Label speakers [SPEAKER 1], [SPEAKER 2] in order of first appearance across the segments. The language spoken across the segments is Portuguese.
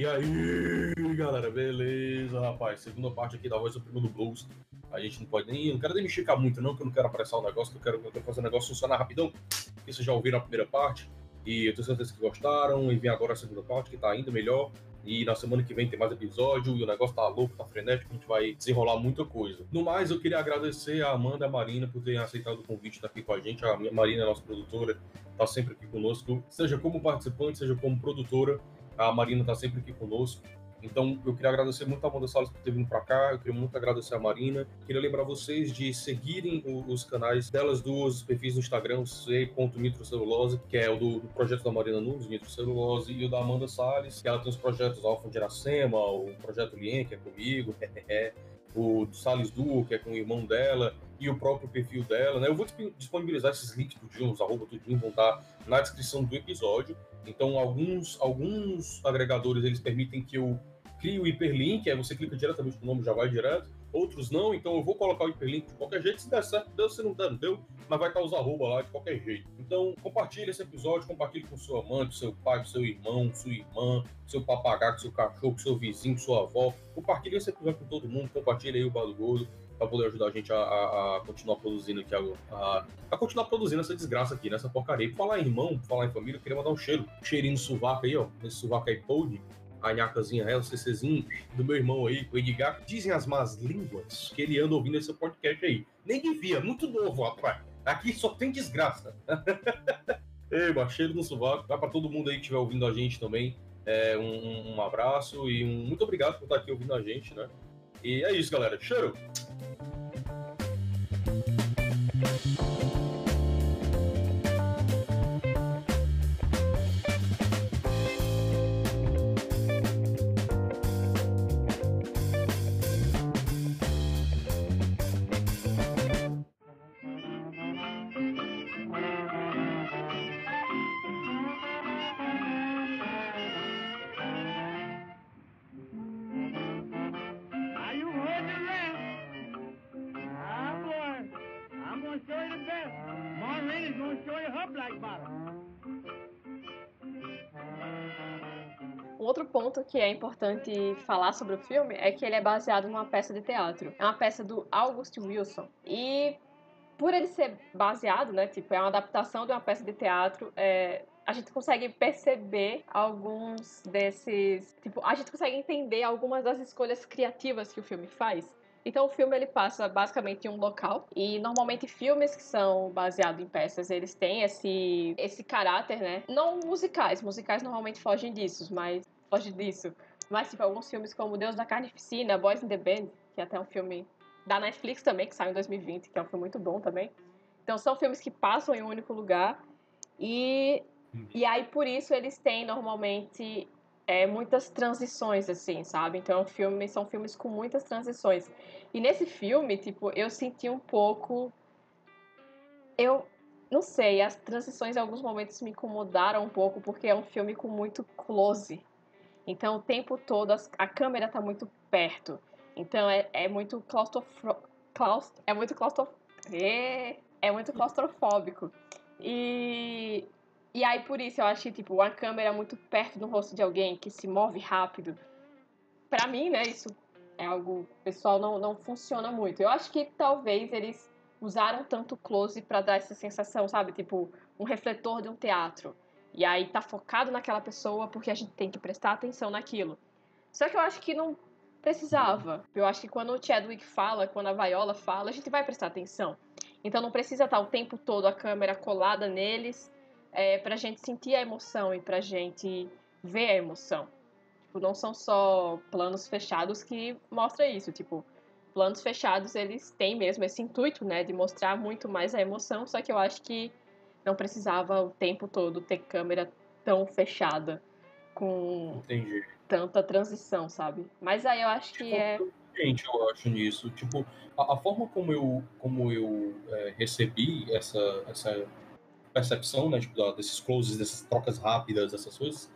[SPEAKER 1] E aí, galera, beleza, rapaz? Segunda parte aqui da voz do primo do Blues. A gente não pode nem. Não quero nem me esticar muito, não, que eu não quero apressar o negócio, que eu quero, eu quero fazer o negócio funcionar rapidão. E vocês já ouviram a primeira parte. E eu tenho certeza que gostaram. E vem agora a segunda parte, que tá ainda melhor. E na semana que vem tem mais episódio. E o negócio tá louco, tá frenético. A gente vai desenrolar muita coisa. No mais, eu queria agradecer a Amanda e a Marina por terem aceitado o convite estar aqui com a gente. A Marina é nossa produtora, tá sempre aqui conosco, seja como participante, seja como produtora. A Marina está sempre aqui conosco. Então, eu queria agradecer muito a Amanda Salles por ter vindo para cá, eu queria muito agradecer a Marina. Queria lembrar vocês de seguirem os canais delas duas, perfis no Instagram, c.nitrocelulose, que é o do, do, projeto da Marina Nunes, Nitrocelulose, e o da Amanda Salles, que ela tem os projetos Alfa de Iracema, o projeto Lien, que é comigo, o Salles Duo, que é com o irmão dela, e o próprio perfil dela, né? Eu vou disponibilizar esses links tudinho, os arroba tudinho, vão estar na descrição do episódio. Então, alguns, alguns agregadores, eles permitem que eu crie o hiperlink, aí você clica diretamente no nome já vai direto. Outros não, então eu vou colocar o hiperlink de qualquer jeito. Se der certo, deu. Se não der, não deu. Mas vai estar os arroba lá de qualquer jeito. Então, compartilhe esse episódio, compartilhe com seu amante, seu pai, seu irmão, sua irmã, seu papagaio, seu cachorro, seu vizinho, sua avó. Compartilhe esse episódio com todo mundo. Compartilhe aí o Bar do Gordo para poder ajudar a gente a, a, a continuar produzindo aqui, a, a, continuar produzindo essa desgraça aqui, nessa porcaria. Por falar em irmão, falar em família, eu queria mandar um cheiro, um cheirinho no sovaco aí, ó, nesse sovaco aí podre, a nhacazinha, é, o CCzinho do meu irmão aí, o Edgar, dizem as más línguas que ele anda ouvindo esse podcast aí. Nem devia, muito novo, rapaz. Aqui só tem desgraça. Ei, mano, cheiro no sovaco. Vai para todo mundo aí que estiver ouvindo a gente também. É, um, um abraço e um muito obrigado por estar aqui ouvindo a gente, né? E é isso, galera. Cheiro!
[SPEAKER 2] Ponto que é importante falar sobre o filme é que ele é baseado numa peça de teatro. É uma peça do August Wilson. E por ele ser baseado, né, tipo, é uma adaptação de uma peça de teatro, é, a gente consegue perceber alguns desses, tipo, a gente consegue entender algumas das escolhas criativas que o filme faz. Então o filme ele passa basicamente em um local e normalmente filmes que são baseados em peças, eles têm esse esse caráter, né? Não musicais, musicais normalmente fogem disso, mas foge disso. Mas, tipo, alguns filmes como Deus da Carnificina, Boys in the Band, que é até um filme da Netflix também, que saiu em 2020, que é um filme muito bom também. Então, são filmes que passam em um único lugar. E, e aí, por isso, eles têm normalmente é, muitas transições, assim, sabe? Então, é filme, são filmes com muitas transições. E nesse filme, tipo, eu senti um pouco. Eu não sei, as transições em alguns momentos me incomodaram um pouco, porque é um filme com muito close. Então, o tempo todo a câmera está muito perto. Então, é, é muito claustrofo... Claust... É muito claustrof... É... é muito claustrofóbico. E... E aí, por isso, eu achei, tipo, a câmera muito perto do rosto de alguém que se move rápido. Para mim, né, isso é algo pessoal não, não funciona muito. Eu acho que talvez eles usaram tanto close para dar essa sensação, sabe? Tipo, um refletor de um teatro. E aí tá focado naquela pessoa porque a gente tem que prestar atenção naquilo. Só que eu acho que não precisava. Eu acho que quando o Chadwick fala, quando a Viola fala, a gente vai prestar atenção. Então não precisa estar o tempo todo a câmera colada neles é, pra gente sentir a emoção e pra gente ver a emoção. Tipo, não são só planos fechados que mostra isso. Tipo, planos fechados eles têm mesmo esse intuito, né, de mostrar muito mais a emoção, só que eu acho que não precisava o tempo todo ter câmera tão fechada com
[SPEAKER 1] Entendi.
[SPEAKER 2] tanta transição, sabe? Mas aí eu acho que tipo, é.
[SPEAKER 1] Gente, eu acho nisso. Tipo, a, a forma como eu, como eu é, recebi essa, essa percepção, né, tipo, desses closes, dessas trocas rápidas, dessas coisas,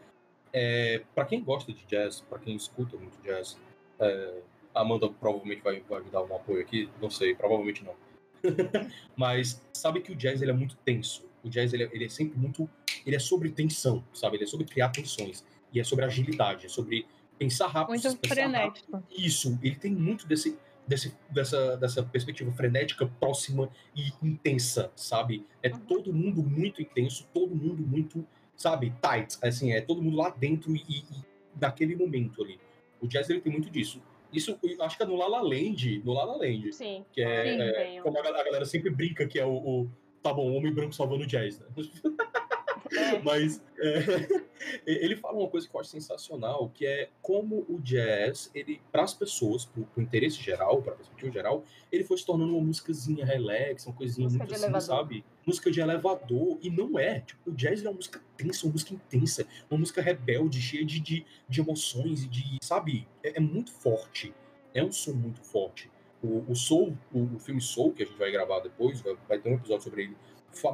[SPEAKER 1] é, para quem gosta de jazz, para quem escuta muito jazz, é, a Amanda provavelmente vai, vai me dar um apoio aqui, não sei, provavelmente não. Mas sabe que o jazz ele é muito tenso. O jazz ele é, ele é sempre muito. Ele é sobre tensão, sabe? Ele é sobre criar tensões. E é sobre agilidade, é sobre pensar rápido.
[SPEAKER 3] Muito
[SPEAKER 1] pensar
[SPEAKER 3] frenético.
[SPEAKER 1] Rápido. Isso, ele tem muito desse, desse, dessa, dessa perspectiva frenética, próxima e intensa, sabe? É
[SPEAKER 2] Uhum.
[SPEAKER 1] todo mundo muito intenso, todo mundo muito, sabe, tight, assim, é todo mundo lá dentro e, e naquele momento ali. O jazz ele tem muito disso. Isso, acho que é no La La Land, no La La Land,
[SPEAKER 2] Sim.
[SPEAKER 1] que é,
[SPEAKER 2] Sim,
[SPEAKER 1] é, como a, gal- a galera sempre brinca que é o, o tá bom, homem branco salvando o jazz, né?
[SPEAKER 2] É.
[SPEAKER 1] Mas é, ele fala uma coisa que eu acho sensacional, que é como o jazz, ele, para as pessoas, pro, pro interesse geral, para a perspectiva geral, ele foi se tornando uma musicazinha relax, uma coisinha
[SPEAKER 2] Música
[SPEAKER 1] muito assim,
[SPEAKER 2] elevador.
[SPEAKER 1] sabe? Música de elevador. E não é. Tipo, o jazz é uma música tensa, uma música intensa, uma música rebelde, cheia de, de, de emoções e de, sabe? É, é muito forte. É um som muito forte. O, o Soul, o, o filme Soul, que a gente vai gravar depois, vai, vai ter um episódio sobre ele,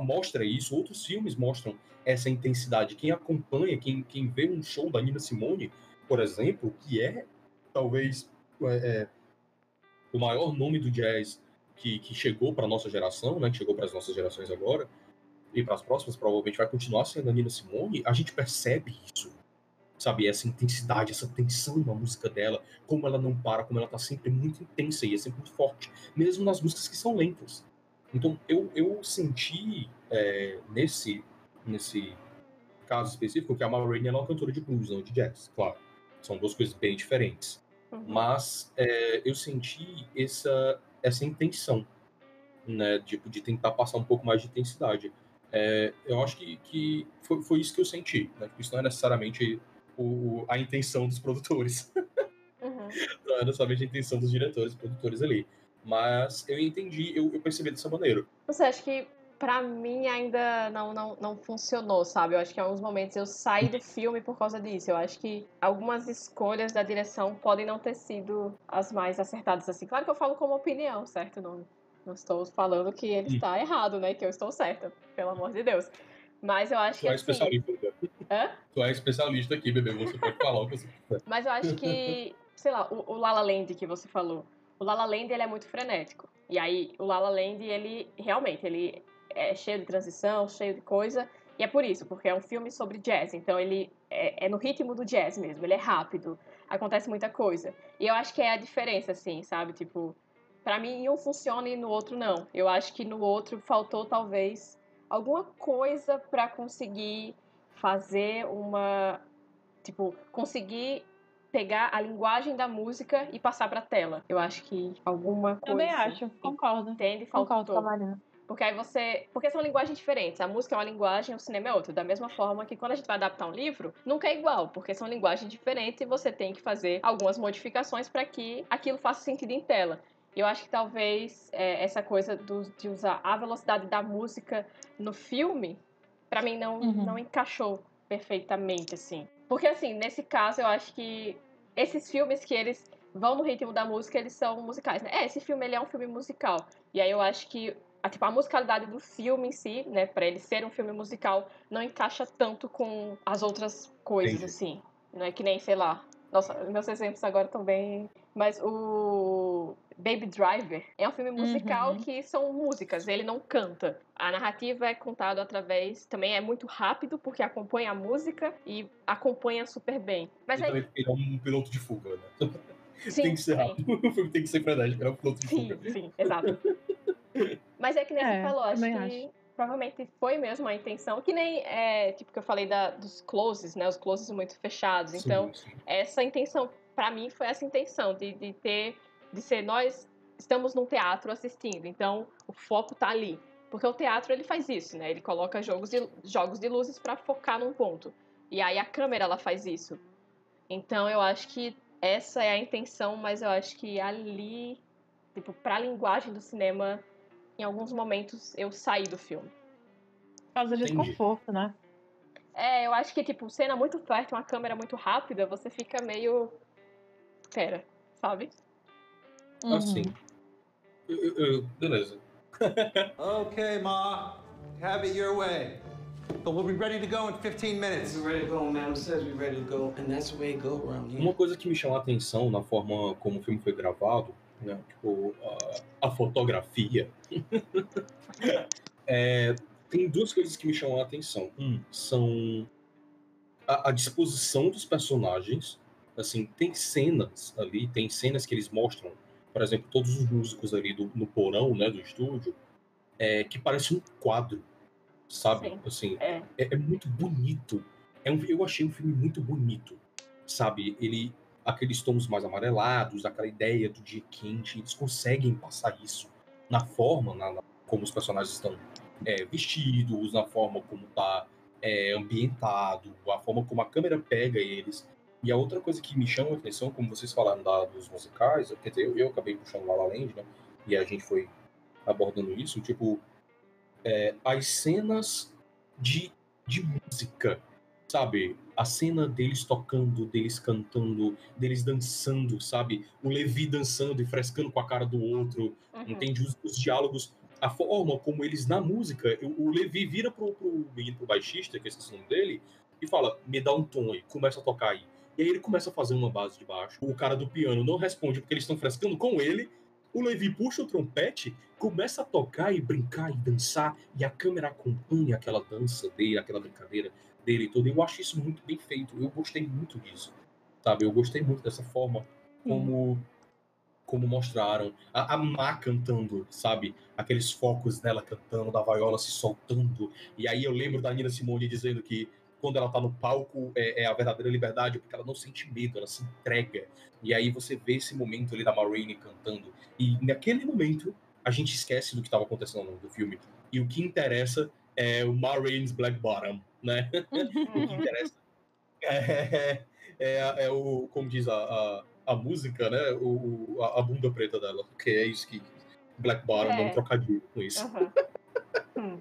[SPEAKER 1] mostra isso. Outros filmes mostram essa intensidade. Quem acompanha, quem, quem vê um show da Nina Simone, por exemplo, que é talvez é, é, o maior nome do jazz que, que chegou para nossa geração, né, que chegou para as nossas gerações agora, e para as próximas, provavelmente vai continuar sendo a Nina Simone, a gente percebe isso. Sabe, essa intensidade, essa tensão na música dela, como ela não para, como ela tá sempre muito intensa e é sempre muito forte, mesmo nas músicas que são lentas. Então, eu, eu senti é, nesse, nesse caso específico que a Ma Rainey ela é uma cantora de blues, não de jazz, claro. São duas coisas bem diferentes.
[SPEAKER 2] Uhum.
[SPEAKER 1] Mas é, eu senti essa, essa intenção, né? Tipo, de tentar passar um pouco mais de intensidade. É, eu acho que, que foi, foi isso que eu senti, né? Isso não é necessariamente o, a intenção dos produtores.
[SPEAKER 2] Uhum.
[SPEAKER 1] não é necessariamente a intenção dos diretores, produtores ali. Mas eu entendi, eu, eu percebi dessa maneira.
[SPEAKER 2] Você acha que pra mim ainda não, não, não funcionou, sabe? Eu acho que em alguns momentos eu saí do filme por causa disso. Eu acho que algumas escolhas da direção podem não ter sido as mais acertadas assim. Claro que eu falo como opinião, certo? Não, não estou falando que ele está errado, né? Que eu estou certa, pelo amor de Deus. Mas eu acho
[SPEAKER 1] Tu
[SPEAKER 2] que
[SPEAKER 1] é
[SPEAKER 2] assim.
[SPEAKER 1] especialista, bebê.
[SPEAKER 2] Hã?
[SPEAKER 1] Tu é especialista aqui, bebê. Você pode falar o que você quiser.
[SPEAKER 2] Mas eu acho que, sei lá, o, o La La Land que você falou. O La La Land, ele é muito frenético. E aí, o La La Land, ele realmente, ele é cheio de transição, cheio de coisa. E é por isso, porque é um filme sobre jazz. Então, ele é, é no ritmo do jazz mesmo. Ele é rápido. Acontece muita coisa. E eu acho que é a diferença, assim, sabe? Tipo, pra mim, um funciona e no outro não. Eu acho que no outro faltou, talvez, alguma coisa pra conseguir fazer uma... Tipo, conseguir pegar a linguagem da música e passar pra tela. Eu acho que alguma coisa.
[SPEAKER 3] Também acho, concordo.
[SPEAKER 2] Entende?
[SPEAKER 3] Concordo
[SPEAKER 2] Faltou.
[SPEAKER 3] com a Marina.
[SPEAKER 2] Porque aí você. Porque são linguagens diferentes. A música é uma linguagem, o cinema é outra. Da mesma forma que quando a gente vai adaptar um livro, nunca é igual, porque são linguagens diferentes e você tem que fazer algumas modificações para que aquilo faça sentido em tela. E eu acho que talvez é, essa coisa do- de usar a velocidade da música no filme, pra mim não,
[SPEAKER 3] Uhum.
[SPEAKER 2] não encaixou perfeitamente, assim. Porque, assim, nesse caso, eu acho que esses filmes que eles vão no ritmo da música, eles são musicais, né? É, esse filme, ele é um filme musical. E aí eu acho que a, tipo, a musicalidade do filme em si, né, pra ele ser um filme musical, não encaixa tanto com as outras coisas,
[SPEAKER 1] Entendi.
[SPEAKER 2] assim. Não é que nem, sei lá. Nossa, meus exemplos agora estão bem. Mas o Baby Driver é um filme musical
[SPEAKER 3] Uhum.
[SPEAKER 2] que são músicas, ele não canta. A narrativa é contada através. Também é muito rápido, porque acompanha a música e acompanha super bem. Mas
[SPEAKER 1] E
[SPEAKER 2] aí.
[SPEAKER 1] também ele é um piloto de fuga, né?
[SPEAKER 2] Sim,
[SPEAKER 1] tem que ser
[SPEAKER 2] sim.
[SPEAKER 1] rápido. O filme tem que ser ele é um piloto de
[SPEAKER 2] Sim,
[SPEAKER 1] fuga.
[SPEAKER 2] sim, exato. Mas é que nem
[SPEAKER 3] É,
[SPEAKER 2] você falou, acho que provavelmente foi mesmo a intenção, que nem é, tipo que eu falei da, dos closes, né? Os closes muito fechados. Então,
[SPEAKER 1] Sim, sim.
[SPEAKER 2] essa intenção, pra mim, foi essa intenção de, de ter, de ser nós estamos num teatro assistindo, então o foco tá ali. Porque o teatro ele faz isso, né? Ele coloca jogos de, jogos de luzes pra focar num ponto. E aí a câmera ela faz isso. Então eu acho que essa é a intenção, mas eu acho que ali, tipo, pra linguagem do cinema, em alguns momentos eu saí do filme.
[SPEAKER 3] Por causa de
[SPEAKER 1] Entendi.
[SPEAKER 3] desconforto, né?
[SPEAKER 2] É, eu acho que, tipo, cena muito perto, uma câmera muito rápida, você fica meio. Pera, sabe?
[SPEAKER 3] Uhum.
[SPEAKER 1] Assim. Eu- eu- beleza.
[SPEAKER 4] Okay, Ma. Have it your way. But we'll be ready to go in 15 minutes.
[SPEAKER 5] We're ready to go, Madam says we're ready to go, and that's the way it go around here.
[SPEAKER 1] Uma coisa que me chamou a atenção na forma como o filme foi gravado né? Tipo, a, a fotografia. É, tem duas coisas que me chamam a atenção. Um, são a, a disposição dos personagens. Assim, tem cenas ali, tem cenas que eles mostram, por exemplo, todos os músicos ali do, no porão, né, do estúdio, é, que parece um quadro, sabe?
[SPEAKER 2] Sim.
[SPEAKER 1] Assim,
[SPEAKER 2] É.
[SPEAKER 1] é, é muito bonito. É um, eu achei um filme muito bonito, sabe? Ele, aqueles tons mais amarelados, aquela ideia do dia quente, eles conseguem passar isso na forma, na, na- como os personagens estão é, vestidos, na forma como tá é, ambientado, a forma como a câmera pega eles. E a outra coisa que me chama a atenção, como vocês falaram da, dos musicais, quer dizer, eu, eu acabei puxando La La Land, né? E a gente foi abordando isso, tipo, é, as cenas de, de música, sabe? A cena deles tocando, deles cantando, deles dançando, sabe? O Levi dançando e frescando com a cara do outro,
[SPEAKER 2] Uhum.
[SPEAKER 1] entende? Os, os diálogos, a forma como eles na música, o, o Levi vira pro, pro menino, pro baixista, que é esse nome dele, e fala, me dá um tom aí, começa a tocar aí. E aí ele começa a fazer uma base de baixo. O cara do piano não responde porque eles estão frescando com ele. O Levi puxa o trompete, começa a tocar e brincar e dançar, e a câmera acompanha aquela dança dele, aquela brincadeira dele tudo. Eu acho isso muito bem feito. Eu gostei muito disso. Sabe? Eu gostei muito dessa forma como como mostraram a, a Má cantando, sabe? Aqueles focos dela cantando, da vaiola se soltando. E aí eu lembro da Nina Simone dizendo que quando ela tá no palco é, é a verdadeira liberdade, porque ela não sente medo, ela se entrega. E aí você vê esse momento ali da Maureen cantando. E naquele momento a gente esquece do que estava acontecendo do filme. E o que interessa é o Maureen's Black Bottom, né? o que
[SPEAKER 2] Uhum.
[SPEAKER 1] interessa é, é, é o, como diz a, a, a música, né? O, o- a, a bunda preta dela, que é isso que Black Bottom é um
[SPEAKER 2] É.
[SPEAKER 1] trocadilho com isso,
[SPEAKER 2] Aham. Hum.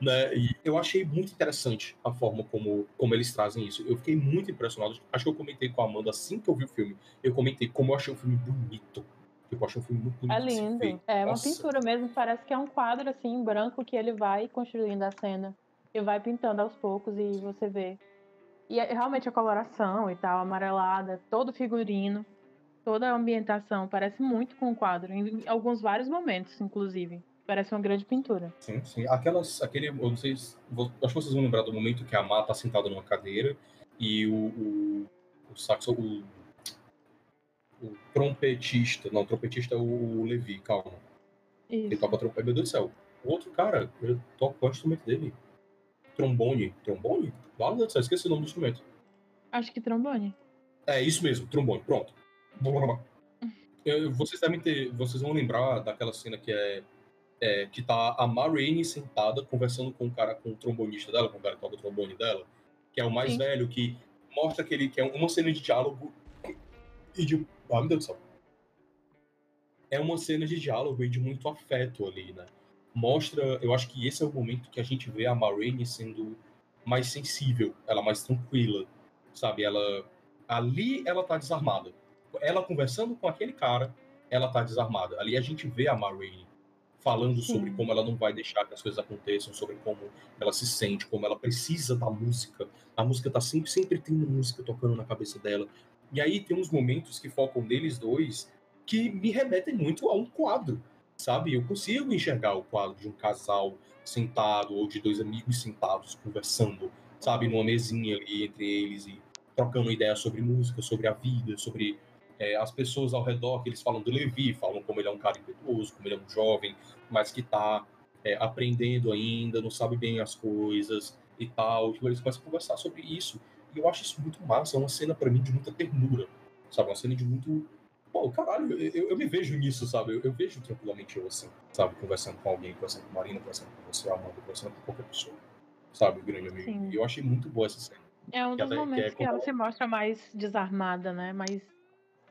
[SPEAKER 1] né? E eu achei muito interessante a forma como, como eles trazem isso. Eu fiquei muito impressionado. Acho que eu comentei com a Amanda assim que eu vi o filme. Eu comentei como eu achei o filme bonito. Tipo, eu achei um filme muito bonito.
[SPEAKER 3] É lindo. É uma
[SPEAKER 1] Nossa.
[SPEAKER 3] pintura mesmo, parece que é um quadro assim, em branco, que ele vai construindo a cena. E vai pintando aos poucos e você vê. E é- realmente a coloração e tal, amarelada, todo o figurino, toda a ambientação, parece muito com o quadro, em alguns vários momentos, inclusive. Parece uma grande pintura.
[SPEAKER 1] Sim, sim. Aquelas, aquele, eu não sei, se- acho que vocês vão lembrar do momento que a Má tá sentada numa cadeira e o, o, o saxo, o, o trompetista, não, o trompetista é o Levi, calma. Ele
[SPEAKER 3] Isso.
[SPEAKER 1] toca trompete, meu Deus do céu. O outro cara, ele toca o instrumento dele? Trombone. Trombone? Deus do céu, esqueci o nome do instrumento.
[SPEAKER 3] Acho que trombone.
[SPEAKER 1] É isso mesmo, trombone, pronto. Vocês devem ter. Vocês vão lembrar daquela cena que é. é, que tá a Ma Rainey sentada conversando com o cara, com o trombonista dela, com o cara que toca o trombone dela, que é o mais
[SPEAKER 3] Sim.
[SPEAKER 1] velho, que mostra que ele que é uma cena de diálogo e de. Ah, meu Deus do céu. É uma cena de diálogo e de muito afeto ali, né? Mostra. Eu acho que esse é o momento que a gente vê a Ma Rainey sendo mais sensível, ela mais tranquila, sabe? Ela ali ela tá desarmada. Ela conversando com aquele cara, ela tá desarmada. Ali a gente vê a Ma Rainey falando sobre
[SPEAKER 3] Sim.
[SPEAKER 1] como ela não vai deixar que as coisas aconteçam, sobre como ela se sente, como ela precisa da música. A música tá sempre, sempre uma música tocando na cabeça dela. E aí tem uns momentos que focam neles dois que me remetem muito a um quadro, sabe? Eu consigo enxergar o quadro de um casal sentado ou de dois amigos sentados conversando, sabe, numa mesinha ali entre eles e trocando ideias sobre música, sobre a vida, sobre é, as pessoas ao redor, que eles falam do Levi, falam como ele é um cara impetuoso, como ele é um jovem, mas que tá é, aprendendo ainda, não sabe bem as coisas e tal. Tipo, eles começam a conversar sobre isso. E eu acho isso muito massa, é uma cena pra mim de muita ternura, sabe? Uma cena de muito. Pô, caralho, eu, eu- me vejo nisso, sabe? Eu, eu vejo tranquilamente eu assim, sabe? Conversando com alguém, conversando com Marina, conversando com você, Amanda, conversando com qualquer pessoa, sabe? Grande amigo.
[SPEAKER 3] Sim.
[SPEAKER 1] E eu achei muito boa essa cena.
[SPEAKER 3] É um
[SPEAKER 1] Que
[SPEAKER 3] dos
[SPEAKER 1] que
[SPEAKER 3] momentos
[SPEAKER 1] é
[SPEAKER 3] que ela
[SPEAKER 1] como-
[SPEAKER 3] se mostra mais desarmada, né? Mais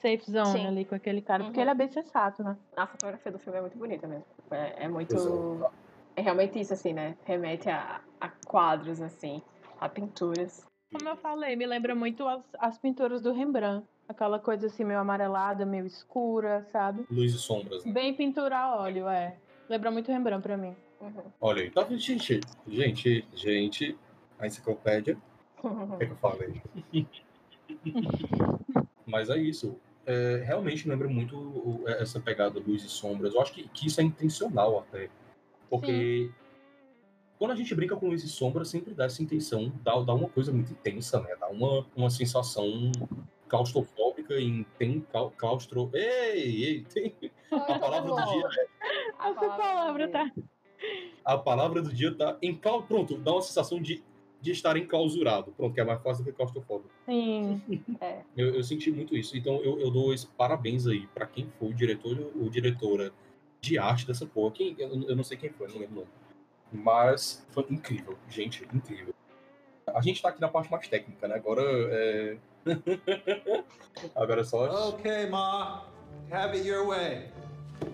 [SPEAKER 3] safe zone
[SPEAKER 2] Sim.
[SPEAKER 3] ali com aquele cara. Porque
[SPEAKER 2] Uhum.
[SPEAKER 3] ele é bem sensato, né?
[SPEAKER 2] A fotografia do filme é muito bonita mesmo. É, é muito.
[SPEAKER 1] Pois
[SPEAKER 2] É realmente isso, assim, né? Remete a, a quadros, assim, a pinturas.
[SPEAKER 3] Como eu falei, me lembra muito as, as pinturas do Rembrandt. Aquela coisa assim, meio amarelada, meio escura, sabe?
[SPEAKER 1] Luz e sombras, né?
[SPEAKER 3] Bem pintura a óleo, é. Lembra muito Rembrandt pra mim.
[SPEAKER 2] Uhum.
[SPEAKER 1] Olha aí. Tá, vendo, gente, gente, gente, a enciclopédia, o que, é que eu falei? Mas é isso. é, realmente lembra muito essa pegada luz e sombras. Eu acho que, que isso é intencional até. Porque quando a gente brinca com luz e sombra, sempre dá essa intenção, dá, dá uma coisa muito intensa, né? Dá uma, uma sensação claustrofóbica e tem clau- claustro. Ei, ei, tem. A palavra do dia
[SPEAKER 2] A
[SPEAKER 3] Essa palavra tá.
[SPEAKER 1] A palavra do dia tá em clau... Pronto, dá uma sensação de, de estar enclausurado. Pronto, que é mais fácil do que claustrofóbico.
[SPEAKER 3] Sim.
[SPEAKER 1] Eu, eu senti muito isso. Então eu, eu dou esse parabéns aí pra quem foi o diretor ou diretora de arte dessa porra. Quem, eu, eu não sei quem foi, não lembro o nome. Mas foi incrível, gente, incrível. A gente tá aqui na parte mais técnica, né? Agora é. Agora é só.
[SPEAKER 4] Okay, Ma. Have it your way.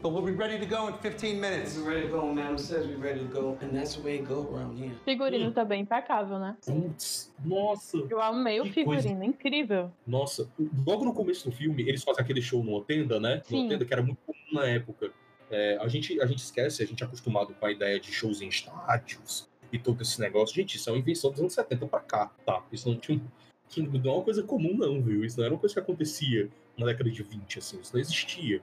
[SPEAKER 4] But we'll be ready to go in 15 minutes.
[SPEAKER 5] We're ready to go, says we're ready to go, and that's the way it go around here.
[SPEAKER 3] Figurino também impecável, né?
[SPEAKER 1] Putz, nossa!
[SPEAKER 3] Eu amei o
[SPEAKER 1] Que coisa.
[SPEAKER 3] figurino, incrível.
[SPEAKER 1] Nossa, logo no começo do filme, eles fazem aquele show numa tenda, né?
[SPEAKER 3] Sim.
[SPEAKER 1] Numa tenda que era muito comum na época. É, a, gente, a gente esquece, a gente é acostumado com a ideia de shows em estádios e todo esse negócio. Gente, isso é uma invenção dos anos 70 pra cá, tá? Isso não, tinha, não é uma coisa comum, não, viu? Isso não era uma coisa que acontecia na década de 20, assim. Isso não existia.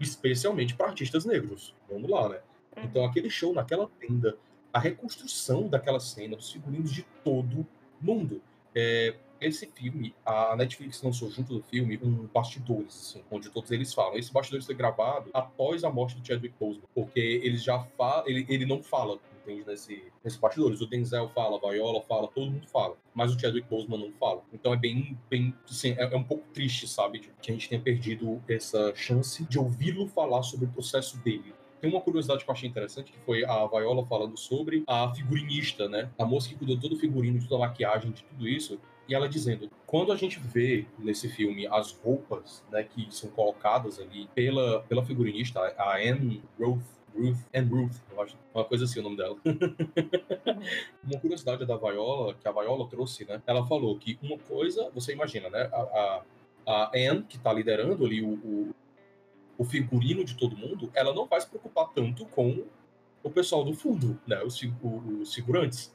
[SPEAKER 1] Especialmente para artistas negros. Vamos lá, né? Então, aquele show naquela tenda, a reconstrução daquela cena, dos figurinos de todo mundo. É, esse filme, a Netflix lançou junto do filme um bastidores, assim, onde todos eles falam. Esse bastidores foi gravado após a morte do Chadwick Boseman, porque ele já fala, ele, ele não fala, entende, nesse, nesse bastidores. O Denzel fala, a Viola fala, todo mundo fala, mas o Chadwick Boseman não fala. Então é bem, bem, assim, é, é um pouco triste, sabe, que a gente tenha perdido essa chance de ouvi-lo falar sobre o processo dele. Tem uma curiosidade que eu achei interessante, que foi a Viola falando sobre a figurinista, né? A moça que cuidou de todo o figurino, de toda a maquiagem, de tudo isso. E ela dizendo, quando a gente vê nesse filme as roupas, né, que são colocadas ali pela, pela figurinista, a Anne Ruth, Ruth, Anne Ruth, eu acho, uma coisa assim o nome dela. uma curiosidade da Viola, que a Viola trouxe, né? Ela falou que uma coisa, você imagina, né? A, a, a Anne, que tá liderando ali o, o, o figurino de todo mundo, ela não vai se preocupar tanto com o pessoal do fundo, né? Os, os.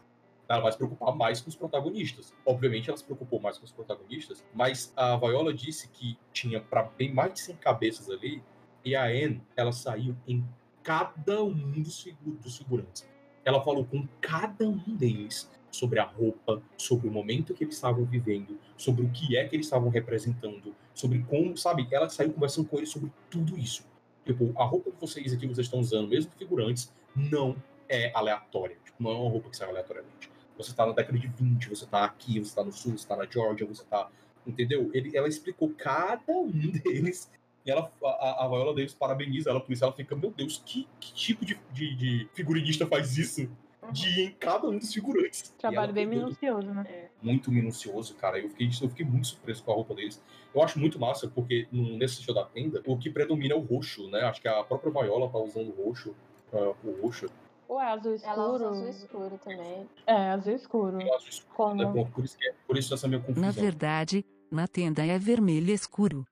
[SPEAKER 1] Ela vai se preocupar mais com os protagonistas. Obviamente, ela se preocupou mais com os protagonistas, mas a Viola disse que tinha para bem mais de 100 cabeças ali, e a Anne, ela saiu em cada um dos, dos figurantes. Ela falou com cada um deles sobre a roupa, sobre o momento que eles estavam vivendo, sobre o que é que eles estavam representando, sobre como, sabe? Ela saiu conversando com eles sobre tudo isso. Tipo, a roupa que vocês aqui vocês estão usando, mesmo figurantes, não é aleatória. Tipo, não é uma roupa que sai aleatoriamente. Você tá na década de 20, você tá aqui, você tá no sul, você tá na Georgia, você tá. Entendeu? Ele, ela explicou cada um deles. E ela, a, a Viola Davis parabeniza ela por isso. Ela fica, meu Deus, que, que tipo de, de, de figurinista faz isso? De ir em cada um dos figurantes.
[SPEAKER 3] Trabalho bem minucioso, né?
[SPEAKER 1] muito minucioso, cara. Eu fiquei, eu fiquei muito surpreso com a roupa deles. Eu acho muito massa, porque no- nesse show da tenda, o que predomina é o roxo, né? Acho que a própria Viola tá usando o roxo. ah, o roxo.
[SPEAKER 3] Ou é azul
[SPEAKER 2] Ela usa
[SPEAKER 3] escuro?
[SPEAKER 2] azul escuro também.
[SPEAKER 3] É, azul escuro.
[SPEAKER 1] e o azul escuro, né?
[SPEAKER 3] Como?
[SPEAKER 1] Pronto, Por isso, que é- por isso essa minha confusão.
[SPEAKER 6] Na verdade, na tenda é vermelho escuro.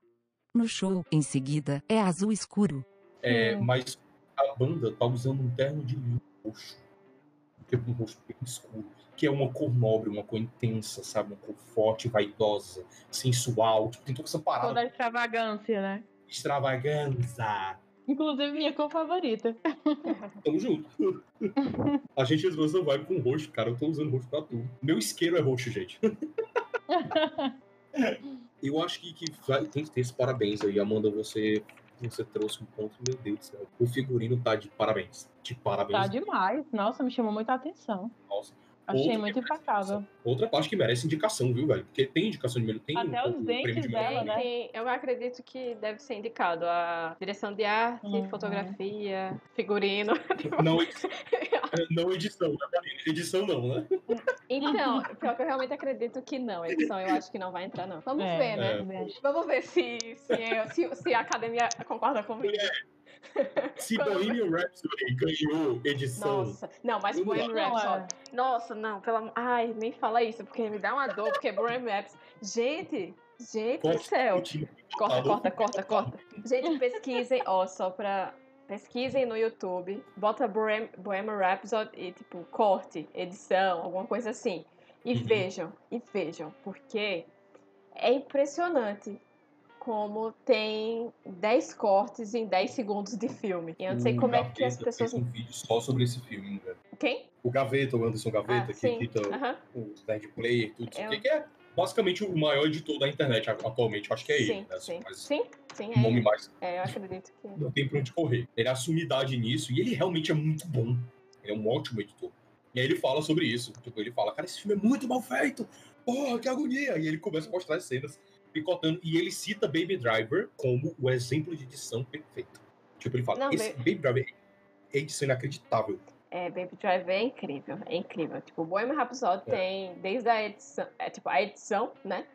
[SPEAKER 6] No show, em seguida, é azul escuro.
[SPEAKER 1] É,
[SPEAKER 3] Sim.
[SPEAKER 1] mas a banda tá usando um terno de linho roxo. Que é um roxo bem escuro. Que é uma cor nobre, uma cor intensa, sabe? Uma cor forte, vaidosa, sensual. Tipo, tem toda essa parada
[SPEAKER 3] Toda extravagância, né?
[SPEAKER 1] extravaganza.
[SPEAKER 3] Inclusive minha cor favorita.
[SPEAKER 1] Tamo junto. A gente às vezes não vai com roxo, cara. Eu tô usando roxo pra tudo. Meu isqueiro é roxo, gente. Eu acho que, que tem que ter esse parabéns aí, Amanda. Você, você trouxe um ponto, meu Deus do céu. O figurino tá de parabéns. De parabéns.
[SPEAKER 3] Tá demais. Nossa, me chamou muita atenção.
[SPEAKER 1] Nossa.
[SPEAKER 3] Achei
[SPEAKER 1] Outra
[SPEAKER 3] muito
[SPEAKER 1] indicação. Outra parte que merece indicação, viu, velho? Porque tem indicação de melhor. Tem
[SPEAKER 3] Até
[SPEAKER 1] o-
[SPEAKER 3] os dentes
[SPEAKER 1] de
[SPEAKER 3] dela, né?
[SPEAKER 2] Tem- eu acredito que deve ser indicado a direção de arte,
[SPEAKER 3] Uhum.
[SPEAKER 2] fotografia, figurino.
[SPEAKER 1] Não, não edição, né? Edição não, né?
[SPEAKER 2] Então, pior que eu realmente acredito que não. Edição eu acho que não vai entrar, não. Vamos
[SPEAKER 3] É,
[SPEAKER 2] ver, né?
[SPEAKER 3] acho.
[SPEAKER 2] Vamos ver se, se, eu- se, se a academia concorda comigo.
[SPEAKER 1] Se Bohemian Rhapsody ganhou edição.
[SPEAKER 2] Nossa, não, mas. Bohemian
[SPEAKER 3] Não,
[SPEAKER 2] Rhapsody.
[SPEAKER 3] é.
[SPEAKER 2] Nossa, não, pelo amor. Ai, nem fala isso, porque me dá uma dor, porque Bohemian Rhapsody. Gente, gente do
[SPEAKER 1] Corte,
[SPEAKER 2] céu.
[SPEAKER 1] corte,
[SPEAKER 2] Corta, corta, corta, corta. Gente, pesquisem, ó, só pra. Pesquisem no YouTube, bota Bohem- Bohemian Rhapsody e, tipo, corte, edição, alguma coisa assim. E
[SPEAKER 1] Uhum.
[SPEAKER 2] vejam, e vejam, porque é impressionante como tem 10 cortes em 10 segundos de filme. E eu não sei como é que as
[SPEAKER 1] Gaveta
[SPEAKER 2] pessoas.
[SPEAKER 1] um vídeo só sobre esse filme, velho.
[SPEAKER 2] Quem?
[SPEAKER 1] O Gaveta, o Anderson Gaveta,
[SPEAKER 2] Ah,
[SPEAKER 1] que edita os Nerd Player, tudo isso
[SPEAKER 2] Eu-
[SPEAKER 1] aqui, que é basicamente o maior editor da internet atualmente. Eu acho que é
[SPEAKER 2] sim,
[SPEAKER 1] ele, né?
[SPEAKER 2] sim.
[SPEAKER 1] Mas
[SPEAKER 2] sim, sim,
[SPEAKER 1] o
[SPEAKER 2] é.
[SPEAKER 1] nome
[SPEAKER 2] ele.
[SPEAKER 1] mais
[SPEAKER 2] É, eu acredito que.
[SPEAKER 1] não tem pra onde correr. Ele assume idade nisso e ele realmente é muito bom. Ele é um ótimo editor. E aí ele fala sobre isso. Tipo, ele fala, cara, esse filme é muito mal feito. Porra, que agonia. E ele começa a mostrar as cenas picotando. E ele cita Baby Driver como o exemplo de edição perfeito. Tipo, ele fala,
[SPEAKER 2] Não,
[SPEAKER 1] esse
[SPEAKER 2] Ba-
[SPEAKER 1] Baby Driver é edição inacreditável.
[SPEAKER 2] É, Baby Drive é incrível, é incrível. Tipo, o Bohemian Rhapsody
[SPEAKER 1] É.
[SPEAKER 2] tem desde a edição, é, tipo, a edição, né?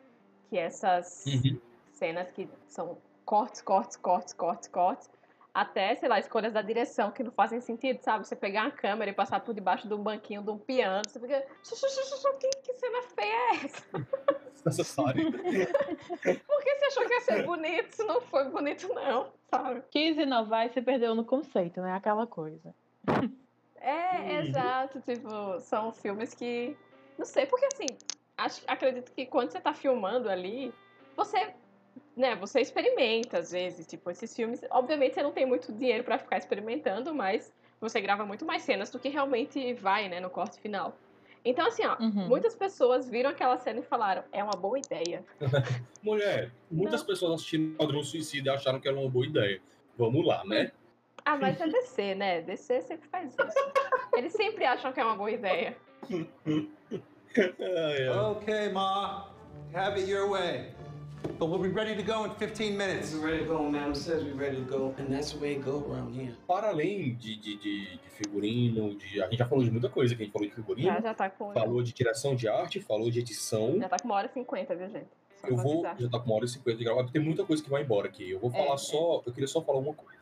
[SPEAKER 2] Que essas
[SPEAKER 1] Uhum.
[SPEAKER 2] cenas que são cortes, cortes, cortes, cortes, cortes, até, sei lá, escolhas da direção que não fazem sentido, sabe? Você pegar uma câmera e passar por debaixo de um banquinho de um piano, você fica. "Xu, xu, xu, xu, xu, Que, que cena feia é essa?
[SPEAKER 1] Necessário.
[SPEAKER 2] Por que você achou que ia ser bonito se não foi bonito, não, sabe?
[SPEAKER 3] Quis inovar e se perdeu no conceito, né? Aquela coisa.
[SPEAKER 2] É,
[SPEAKER 1] Uhum.
[SPEAKER 2] exato. Tipo, são filmes que. Não sei, porque assim, acho, acredito que quando você tá filmando ali, você. Né, você experimenta às vezes, tipo, esses filmes. Obviamente você não tem muito dinheiro pra ficar experimentando, mas você grava muito mais cenas do que realmente vai, né, no corte final. Então, assim, ó,
[SPEAKER 3] Uhum.
[SPEAKER 2] muitas pessoas viram aquela cena e falaram, é uma boa ideia.
[SPEAKER 1] Mulher, muitas pessoas assistiram Padrão Suicida e acharam que era uma boa ideia. Vamos lá, né?
[SPEAKER 2] Ah, mas é DC, né? DC sempre faz isso. Eles sempre acham que é uma boa ideia.
[SPEAKER 1] Ai.
[SPEAKER 4] Okay, Ma. Have it your way. But we'll be ready to go in 15 minutes.
[SPEAKER 5] We're ready to go, Madam says we're ready to go, and that's the way it go around here.
[SPEAKER 1] Para além de, de, de, de figurino, de, a gente já falou de muita coisa que a gente falou de figurino,
[SPEAKER 2] Já, já tá com.
[SPEAKER 1] falou de direção de arte, falou de edição.
[SPEAKER 2] Já tá com uma hora e cinquenta, viu, gente? Só
[SPEAKER 1] Eu vou,
[SPEAKER 2] avisar.
[SPEAKER 1] já tá com uma hora e cinquenta de gravar, tem muita coisa que vai embora aqui. Eu vou
[SPEAKER 2] É,
[SPEAKER 1] falar
[SPEAKER 2] é.
[SPEAKER 1] só, eu queria só falar uma coisa.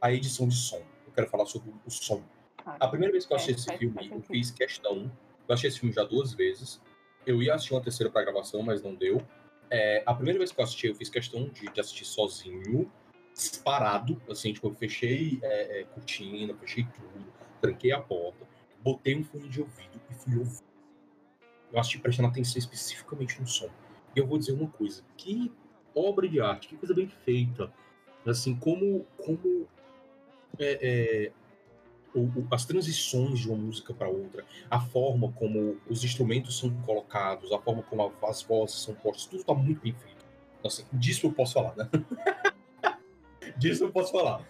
[SPEAKER 1] A edição de som. Eu quero falar sobre o som.
[SPEAKER 2] Claro.
[SPEAKER 1] A primeira vez que eu
[SPEAKER 2] É,
[SPEAKER 1] assisti esse
[SPEAKER 2] faz-
[SPEAKER 1] filme,
[SPEAKER 2] faz
[SPEAKER 1] eu fiz questão. Eu assisti esse filme já duas vezes. Eu ia assistir uma terceira pra gravação, mas não deu. É, a primeira vez que eu assisti, eu fiz questão de, de assistir sozinho, parado, assim, tipo, eu fechei é, é, cortina, fechei tudo, tranquei a porta, botei um fone de ouvido e fui ouvir. Eu assisti prestando atenção especificamente no som. E eu vou dizer uma coisa, que obra de arte, que coisa bem feita. Assim, como, como é, é, as transições de uma música para outra, a forma como os instrumentos são colocados, a forma como a- as vozes são postas, tudo está muito bem feito. Assim, disso eu posso falar, né? disso eu posso falar.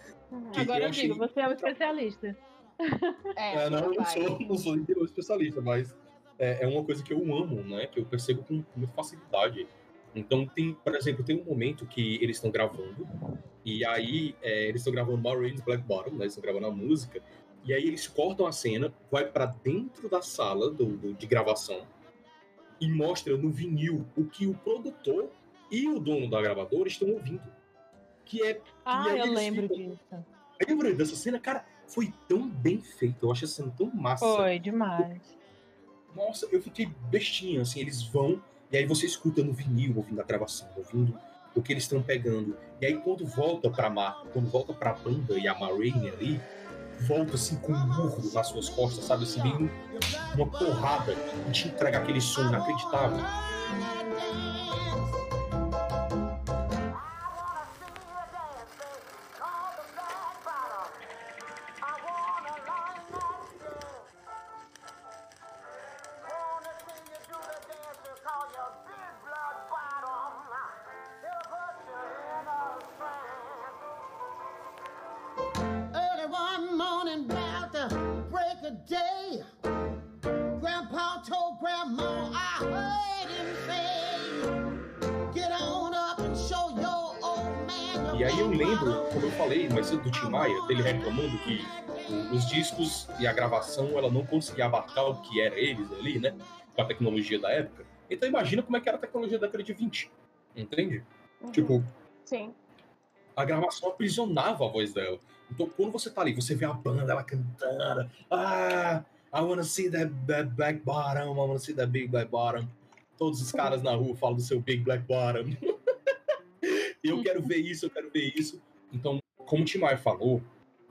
[SPEAKER 1] que
[SPEAKER 3] Agora
[SPEAKER 1] eu
[SPEAKER 3] eu digo,
[SPEAKER 1] achei-
[SPEAKER 3] você é um especialista.
[SPEAKER 2] É,
[SPEAKER 1] É, não, eu não sou, não sou nenhum especialista, mas é, é uma coisa que eu amo, né? Que eu percebo com muita facilidade. Então tem, por exemplo, tem um momento que eles estão gravando, e aí é, eles estão gravando Marines Black Bottom, né? Eles estão gravando a música, e aí eles cortam a cena, vai pra dentro da sala do, do- de gravação e mostra no vinil o que o produtor e o dono da gravadora estão ouvindo. Que é
[SPEAKER 3] Ah, eu lembro
[SPEAKER 1] ficam-
[SPEAKER 3] disso.
[SPEAKER 1] Lembra dessa cena? Cara, foi tão bem feito. Eu acho essa cena tão massa.
[SPEAKER 3] Foi demais.
[SPEAKER 1] Nossa, eu fiquei bestinha, assim, eles vão, e aí você escuta no vinil, ouvindo a gravação, ouvindo o que eles estão pegando. E aí quando volta pra Mar, quando volta pra banda e a Marine ali, volta assim com um murro nas suas costas, sabe? Assim, bem um- uma porrada e te entrega aquele som inacreditável. Ela não conseguia abarcar o que era eles ali, né? Com a tecnologia da época. Então imagina como é que era a tecnologia da década de 20. Entende?
[SPEAKER 2] Uhum.
[SPEAKER 1] Tipo,
[SPEAKER 2] Sim.
[SPEAKER 1] a gravação aprisionava a voz dela. Então, quando você tá ali, você vê a banda, ela cantando. Ah, I wanna see that, that black bottom, I wanna see that big black bottom. Todos os caras na rua falam do seu big black bottom. eu quero ver isso, eu quero ver isso. Então, como o Timar falou,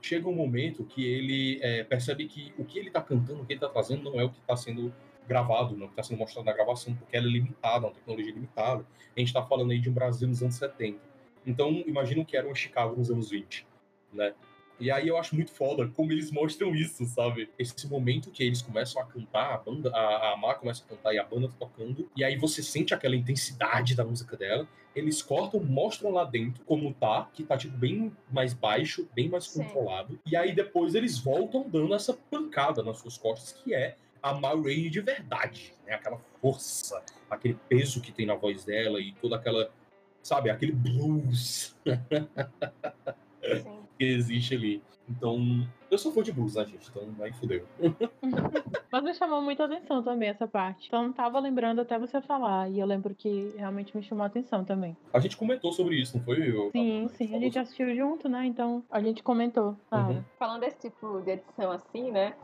[SPEAKER 1] chega um momento que ele é, percebe que o que ele tá cantando, o que ele tá fazendo, não é o que tá sendo gravado, não é o que tá sendo mostrado na gravação, porque ela é limitada, é uma tecnologia limitada. A gente tá falando aí de um Brasil nos anos 70. Então, imagino que era um Chicago nos anos 20, né? E aí eu acho muito foda como eles mostram isso, sabe? Esse momento que eles começam a cantar, a banda, a, a Mar começa a cantar e a banda tá tocando, e aí você sente aquela intensidade da música dela. Eles cortam, mostram lá dentro como tá, que tá tipo bem mais baixo, bem mais
[SPEAKER 2] Sim.
[SPEAKER 1] controlado. E aí depois eles voltam dando essa pancada nas suas costas, que é a Ma Rainey de verdade, né? Aquela força, aquele peso que tem na voz dela e toda aquela, sabe, aquele blues
[SPEAKER 2] Sim.
[SPEAKER 1] Que existe ali. Então, eu sou fã de blues, né, gente? Então, aí fudeu.
[SPEAKER 3] Mas me chamou muita atenção também essa parte. Então não tava lembrando até você falar. E eu lembro que realmente me chamou a atenção também.
[SPEAKER 1] A gente comentou sobre isso, não foi? Eu,
[SPEAKER 3] Sim, sim. A gente assistiu junto, né? Então a gente comentou. Ah,
[SPEAKER 1] Uhum.
[SPEAKER 2] Falando desse tipo de edição assim, né?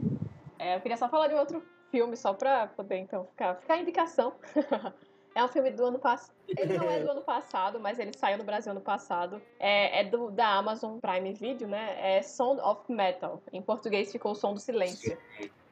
[SPEAKER 2] é, eu queria só falar de outro filme, só pra poder, então, ficar, ficar a indicação. é um filme do ano passado. Ele não é do ano passado, mas ele saiu no Brasil ano passado. É, é do, da Amazon Prime Video, né? É Sound of Metal. Em português ficou O Som do Silêncio.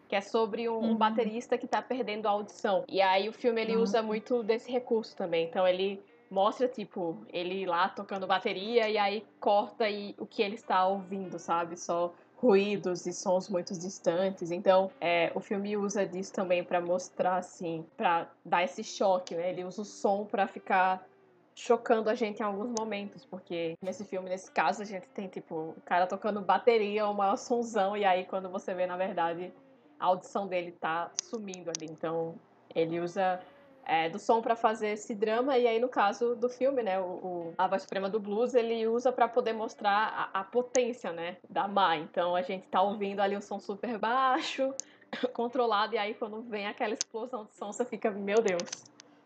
[SPEAKER 2] Que é sobre um, um
[SPEAKER 3] Uhum.
[SPEAKER 2] baterista que tá perdendo a audição. E aí o filme ele
[SPEAKER 3] Uhum.
[SPEAKER 2] usa muito desse recurso também. Então ele mostra, tipo, ele lá tocando bateria e aí corta e, o que ele está ouvindo, sabe? Só ruídos e sons muito distantes. Então, é, o filme usa disso também pra mostrar, assim, pra dar esse choque, né? Ele usa o som pra ficar chocando a gente em alguns momentos, porque nesse filme, nesse caso, a gente tem, tipo, o cara tocando bateria, o maior sonzão, e aí quando você vê, na verdade, a audição dele tá sumindo ali. Então, ele usa é, do som pra fazer esse drama, e aí no caso do filme, né, o, o- a voz suprema do blues, ele usa pra poder mostrar a, a potência, né, da Mai. Então a gente tá ouvindo ali o som super baixo, controlado, e aí quando vem aquela explosão de som, você fica, meu Deus,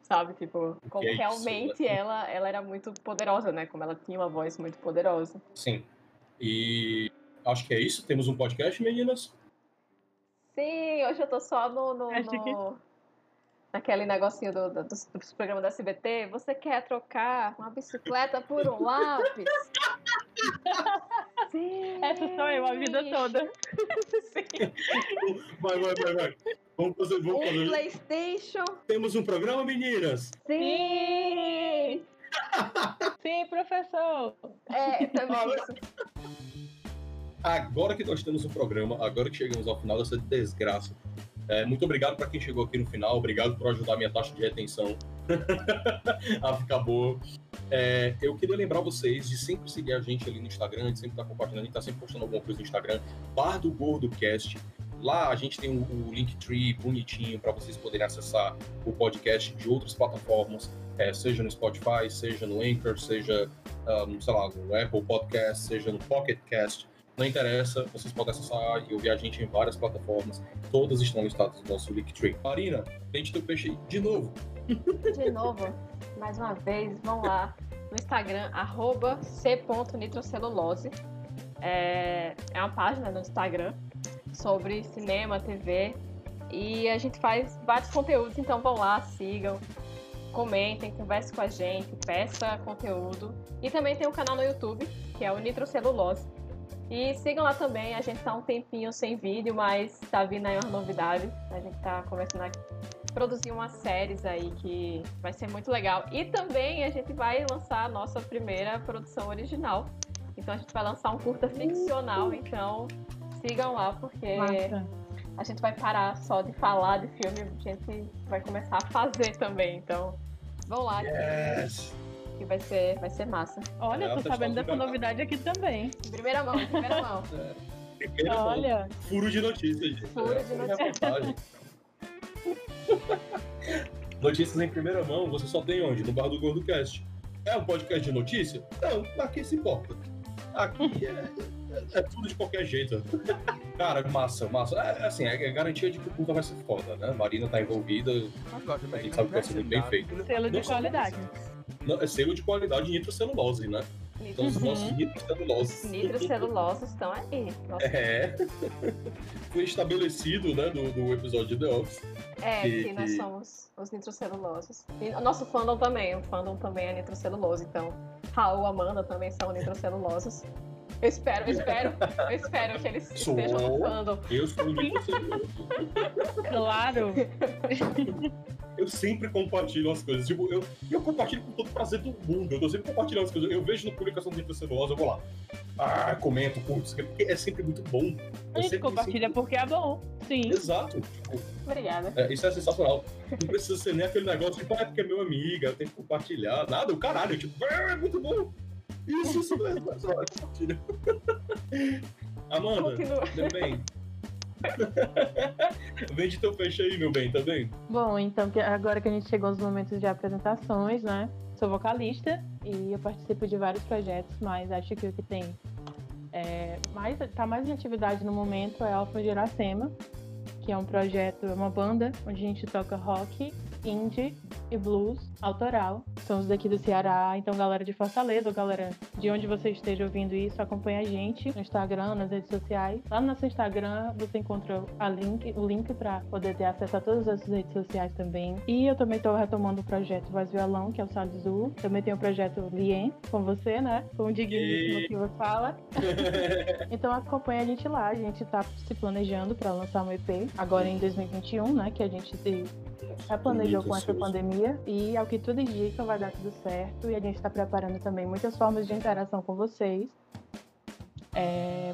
[SPEAKER 2] sabe, tipo, como
[SPEAKER 1] é isso,
[SPEAKER 2] realmente ela, ela era muito poderosa, né, como ela tinha uma voz muito poderosa.
[SPEAKER 1] Sim. E acho que é isso. Temos um podcast, meninas.
[SPEAKER 2] Sim, hoje eu tô só no. no, no- Naquele negocinho do, do, dos, dos programas da SBT. Você quer trocar uma bicicleta por um lápis? Sim.
[SPEAKER 3] Essa sou eu a vida toda.
[SPEAKER 2] Sim.
[SPEAKER 1] Vai, vai, vai, vai. Vamos fazer, vamos
[SPEAKER 2] Um
[SPEAKER 1] fazer.
[SPEAKER 2] PlayStation?
[SPEAKER 1] Temos um programa, meninas.
[SPEAKER 2] Sim!
[SPEAKER 3] Sim, professor.
[SPEAKER 2] É, também.
[SPEAKER 1] Agora que nós temos um programa, agora que chegamos ao final dessa desgraça. É, muito obrigado para quem chegou aqui no final. Obrigado por ajudar minha taxa de retenção a ficar boa. É, eu queria lembrar vocês de sempre seguir a gente ali no Instagram, gente sempre tá compartilhando, a gente tá sempre postando alguma coisa no Instagram, Bar do Gordo Cast. Lá a gente tem o, o Linktree bonitinho para vocês poderem acessar o podcast de outras plataformas, é, seja no Spotify, seja no Anchor, seja, um, sei lá, no Apple Podcast, seja no Pocket Cast. Não interessa, vocês podem acessar e ouvir a gente em várias plataformas. Todas estão listadas no nosso Linktree. Marina, vende teu peixe de novo.
[SPEAKER 2] De novo, mais uma vez, vão lá no Instagram, arroba c.nitrocelulose. É, é uma página no Instagram sobre cinema, TV. E a gente faz vários conteúdos, então vão lá, sigam, comentem, conversem com a gente, peça conteúdo. E também tem um canal no YouTube, que é o Nitrocelulose. E sigam lá também, a gente tá um tempinho sem vídeo, mas tá vindo aí uma novidade. A gente tá começando a produzir umas séries aí que vai ser muito legal. E também a gente vai lançar a nossa primeira produção original. Então a gente vai lançar um curta ficcional, então sigam lá, porque
[SPEAKER 3] Massa.
[SPEAKER 2] a gente vai parar só de falar de filme, a gente vai começar a fazer também. Então, vão lá
[SPEAKER 1] Yes!
[SPEAKER 2] Que vai ser, vai ser massa.
[SPEAKER 3] Olha,
[SPEAKER 1] É,
[SPEAKER 3] tô
[SPEAKER 1] pessoal
[SPEAKER 3] sabendo
[SPEAKER 1] do
[SPEAKER 3] dessa novidade aqui também.
[SPEAKER 2] Em primeira mão, em primeira mão.
[SPEAKER 1] Primeira mão.
[SPEAKER 3] Olha,
[SPEAKER 1] Furo de notícias, gente.
[SPEAKER 2] Furo de
[SPEAKER 1] É,
[SPEAKER 2] notícias.
[SPEAKER 1] Notícias em primeira mão, você só tem onde? No Bar do Gordo Cast. É um podcast de notícia? Não, aqui se importa. Aqui é, é- é tudo de qualquer jeito. Cara, massa, massa. É, assim, é garantia de que o puta vai ser foda, né? Marina tá envolvida, a gente sabe que vai ser muito bem feito.
[SPEAKER 3] selo de qualidade.
[SPEAKER 1] Não, é selo de qualidade nitrocelulose, né? Então, os nossos nitroceluloses.
[SPEAKER 2] Nitroceluloses estão aí. Nossa,
[SPEAKER 1] É. Foi estabelecido, né, do, do episódio de The Office.
[SPEAKER 2] É,
[SPEAKER 1] que-
[SPEAKER 2] que nós
[SPEAKER 1] que-
[SPEAKER 2] somos os nitrocelulosos. E o nosso fandom também, o fandom também é nitrocelulose, então Raul Amanda também são nitrocelulosos. Eu espero, eu espero, eu espero que eles
[SPEAKER 1] Sou.
[SPEAKER 2] estejam no fandom.
[SPEAKER 1] Eu sou torcedor.
[SPEAKER 3] Claro.
[SPEAKER 1] Eu sempre compartilho as coisas. Tipo, eu, e eu compartilho com todo prazer do mundo. Eu tô sempre compartilhando as coisas. Eu vejo na publicação do Celulosa, eu vou lá. Ah, comento, curto, porque é sempre muito bom.
[SPEAKER 3] A gente
[SPEAKER 1] sempre-
[SPEAKER 3] compartilha porque é bom. Sim.
[SPEAKER 1] Exato. Tipo,
[SPEAKER 2] Obrigada.
[SPEAKER 1] é, isso é sensacional. Não precisa ser nem aquele negócio, tipo, ah, é porque é meu amiga, eu tenho que compartilhar. Nada, o caralho, tipo, é, é muito bom. Isso, isso mesmo. é. Amanda,
[SPEAKER 2] Continua.
[SPEAKER 1] tudo bem? Vende teu peixe aí, meu bem, tá bem?
[SPEAKER 3] Bom, então que- agora que a gente chegou aos momentos de apresentações, né? Sou vocalista e eu participo de vários projetos, mas acho que o que tem é, mais, tá mais em atividade no momento é Alfa Giracema, que é um projeto, é uma banda onde a gente toca rock, indie e blues autoral. Somos daqui do Ceará, então galera de Fortaleza, ou galera de onde você esteja ouvindo isso, acompanha a gente no Instagram, nas redes sociais. Lá no nosso Instagram você encontra a link, o link para poder ter acesso a todas as redes sociais também. E eu também estou retomando o projeto Voz Violão, que é o Saldo Azul. Também tem o projeto Lien, com você, né? Com o digníssimo
[SPEAKER 1] E-
[SPEAKER 3] que você fala. Então acompanha a gente lá, a gente tá se planejando para lançar um EP agora em 2021, né? Que a gente se replanejou com essa pandemia e ao que tudo indica vai dar tudo certo e a gente está preparando também muitas formas de interação com vocês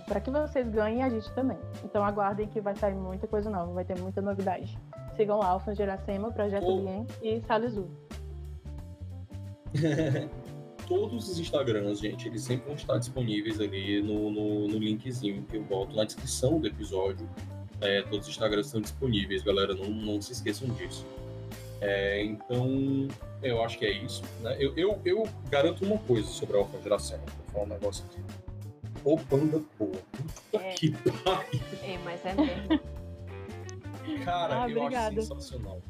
[SPEAKER 3] para que vocês ganhem a gente também. Então aguardem que vai sair muita coisa nova, vai ter muita novidade. Sigam lá, Alfa Geracema, Projeto
[SPEAKER 1] Oh.
[SPEAKER 3] Bien e Salizu.
[SPEAKER 1] Todos os Instagrams, gente, eles sempre vão estar disponíveis ali no, no, no linkzinho que eu boto na descrição do episódio. É, todos os Instagrams estão disponíveis, galera, não, não se esqueçam disso. É, então, eu acho que é isso. Né? Eu, eu, eu garanto uma coisa sobre a Alfa Geração. Vou falar um negócio aqui. Ô, banda boa. Puta
[SPEAKER 2] É.
[SPEAKER 1] que pariu.
[SPEAKER 2] Ei, mas é mesmo.
[SPEAKER 1] Cara,
[SPEAKER 3] Ah,
[SPEAKER 1] eu
[SPEAKER 3] obrigada.
[SPEAKER 1] acho sensacional.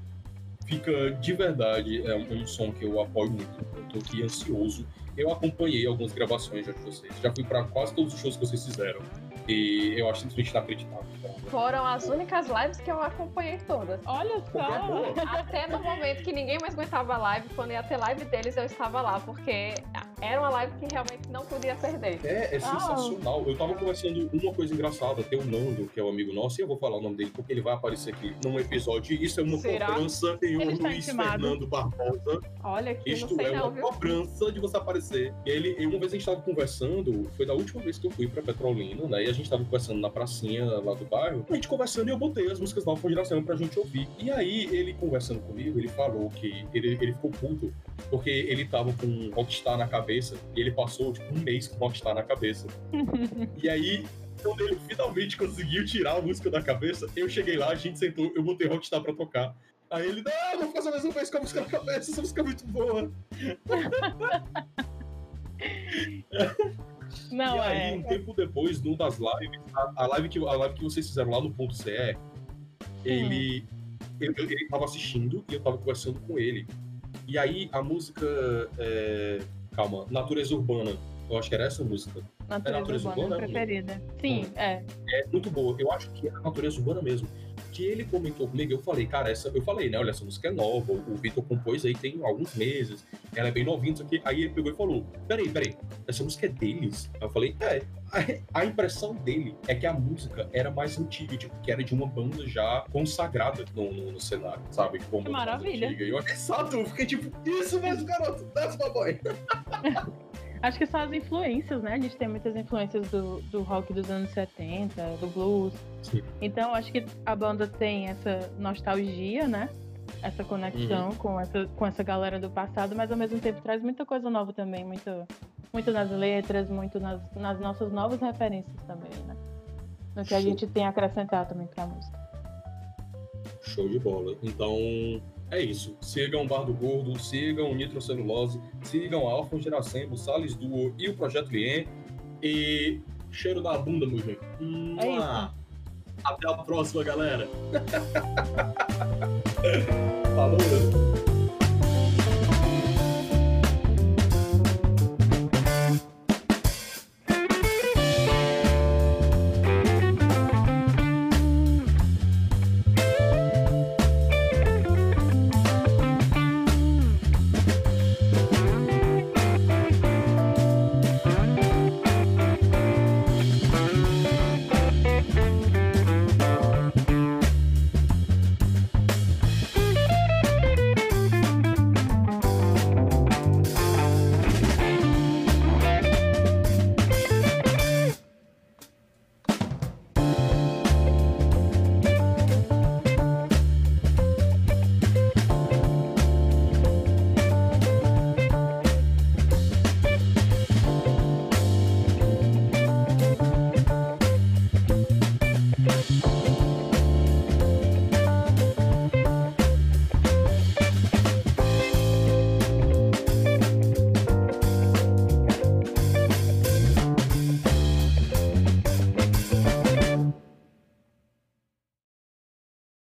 [SPEAKER 1] Fica de verdade, é um, um som que eu apoio muito. Eu tô aqui ansioso. Eu acompanhei algumas gravações já de vocês. Já fui pra quase todos os shows que vocês fizeram. E eu acho simplesmente inacreditável. cara.
[SPEAKER 2] Foram as únicas lives que eu acompanhei todas.
[SPEAKER 3] Olha
[SPEAKER 1] é
[SPEAKER 3] só!
[SPEAKER 1] boa.
[SPEAKER 2] Até no momento que ninguém mais aguentava a live, quando ia ter live deles, eu estava lá, porque era uma live que realmente não podia perder.
[SPEAKER 1] É, é sensacional. Eu tava conversando uma coisa engraçada. Tem o Nando, que é um amigo nosso, e eu vou falar o nome dele porque ele vai aparecer aqui num episódio. Isso é uma
[SPEAKER 2] Será?
[SPEAKER 1] cobrança. Tem o
[SPEAKER 3] está
[SPEAKER 1] Luiz. Fernando Barbosa.
[SPEAKER 3] Olha que
[SPEAKER 1] Isto
[SPEAKER 2] não sei
[SPEAKER 1] é
[SPEAKER 2] não,
[SPEAKER 1] uma
[SPEAKER 2] viu?
[SPEAKER 1] cobrança de você aparecer. E ele, uma vez a gente tava conversando, foi da última vez que eu fui pra Petrolina, né? A gente tava conversando na pracinha lá do bairro. A gente conversando e eu botei as músicas Alfa Geração pra gente ouvir. E aí, ele conversando comigo, ele falou que ele, ele ficou puto porque ele tava com um Rockstar na cabeça e ele passou, tipo, um mês com Rockstar na cabeça. e aí, quando ele finalmente conseguiu tirar a música da cabeça, eu cheguei lá, a gente sentou, eu botei Rockstar pra tocar. Aí ele, não, vou fazer mais uma vez com a música na cabeça, essa música é muito boa.
[SPEAKER 3] Não,
[SPEAKER 1] e aí,
[SPEAKER 3] é.
[SPEAKER 1] um tempo depois, num das lives, a, a live que, a live que vocês fizeram lá no ponto CE, ele, ele, ele tava assistindo e eu tava conversando com ele. E aí, a música. é, calma, Natureza Urbana. Eu acho que era essa música.
[SPEAKER 3] Natureza,
[SPEAKER 1] natureza
[SPEAKER 3] urbana
[SPEAKER 1] urbana,
[SPEAKER 3] preferida. Sim, é.
[SPEAKER 1] É muito boa. Eu acho que é a Natureza Urbana mesmo. Que ele comentou comigo, eu falei, cara, essa. Eu falei, né? Olha, essa música é nova. O Vitor compôs aí tem alguns meses. Ela é bem novinha, isso aqui. Aí ele pegou e falou: Peraí, peraí, essa música é deles? Aí eu falei, é. A- A impressão dele é que a música era mais antiga, tipo, que era de uma banda já consagrada no, no, no cenário, sabe? Tipo, uma mais
[SPEAKER 3] Maravilha.
[SPEAKER 1] eu, exato, eu fiquei tipo, isso mesmo, garoto, that's my boy.
[SPEAKER 3] Acho que são as influências, né? A gente tem muitas influências do, do rock dos anos 70, do blues.
[SPEAKER 1] Sim.
[SPEAKER 3] Então, acho que a banda tem essa nostalgia, né? Essa conexão
[SPEAKER 1] Uhum.
[SPEAKER 3] com, essa, com essa galera do passado, mas ao mesmo tempo traz muita coisa nova também, muito, muito nas letras, muito nas, nas nossas novas referências também, né? No que a gente tem a acrescentar também pra música.
[SPEAKER 1] Show de bola. Então, é isso. Sigam o Bar do Gordo, sigam Nitrocelulose, sigam Alfa Geracembo, Salles Duo e o Projeto Lien. E cheiro da bunda, meu gente.
[SPEAKER 3] É
[SPEAKER 1] Mua! Até a próxima, galera. Falou!